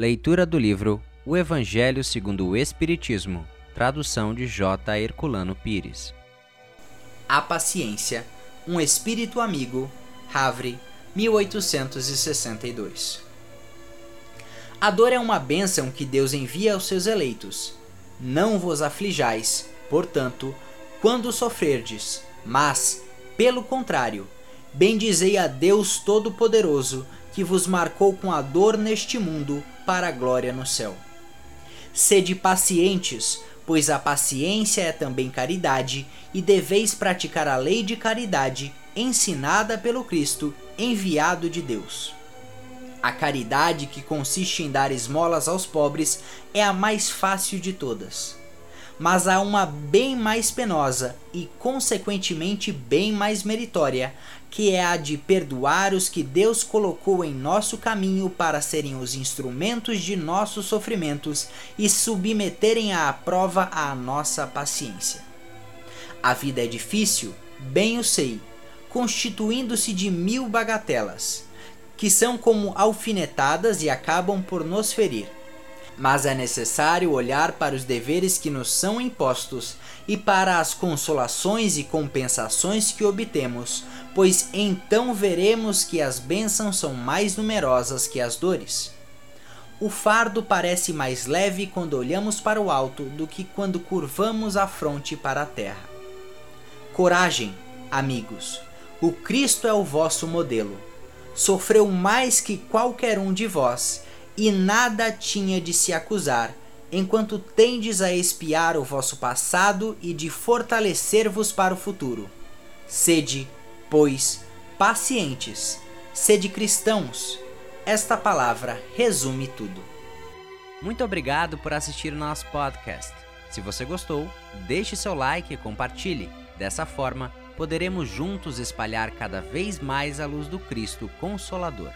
Leitura do livro O Evangelho segundo o Espiritismo, tradução de J. Herculano Pires. A Paciência, um Espírito Amigo, Havre, 1862. A dor é uma bênção que Deus envia aos seus eleitos. Não vos aflijais, portanto, quando sofrerdes, mas, pelo contrário, bendizei a Deus Todo-Poderoso, que vos marcou com a dor neste mundo para a glória no céu. Sede pacientes, pois a paciência é também caridade, e deveis praticar a lei de caridade ensinada pelo Cristo, enviado de Deus. A caridade, que consiste em dar esmolas aos pobres, é a mais fácil de todas. Mas há uma bem mais penosa e, consequentemente, bem mais meritória, que é a de perdoar os que Deus colocou em nosso caminho para serem os instrumentos de nossos sofrimentos e submeterem à prova a nossa paciência. A vida é difícil, bem o sei, constituindo-se de mil bagatelas, que são como alfinetadas e acabam por nos ferir. Mas é necessário olhar para os deveres que nos são impostos e para as consolações e compensações que obtemos, pois então veremos que as bênçãos são mais numerosas que as dores. O fardo parece mais leve quando olhamos para o alto do que quando curvamos a fronte para a terra. Coragem, amigos! O Cristo é o vosso modelo. Sofreu mais que qualquer um de vós, e nada tinha de se acusar, enquanto tendes a espiar o vosso passado e de fortalecer-vos para o futuro. Sede, pois, pacientes, sede cristãos. Esta palavra resume tudo. Muito obrigado por assistir o nosso podcast. Se você gostou, deixe seu like e compartilhe. Dessa forma, poderemos juntos espalhar cada vez mais a luz do Cristo Consolador.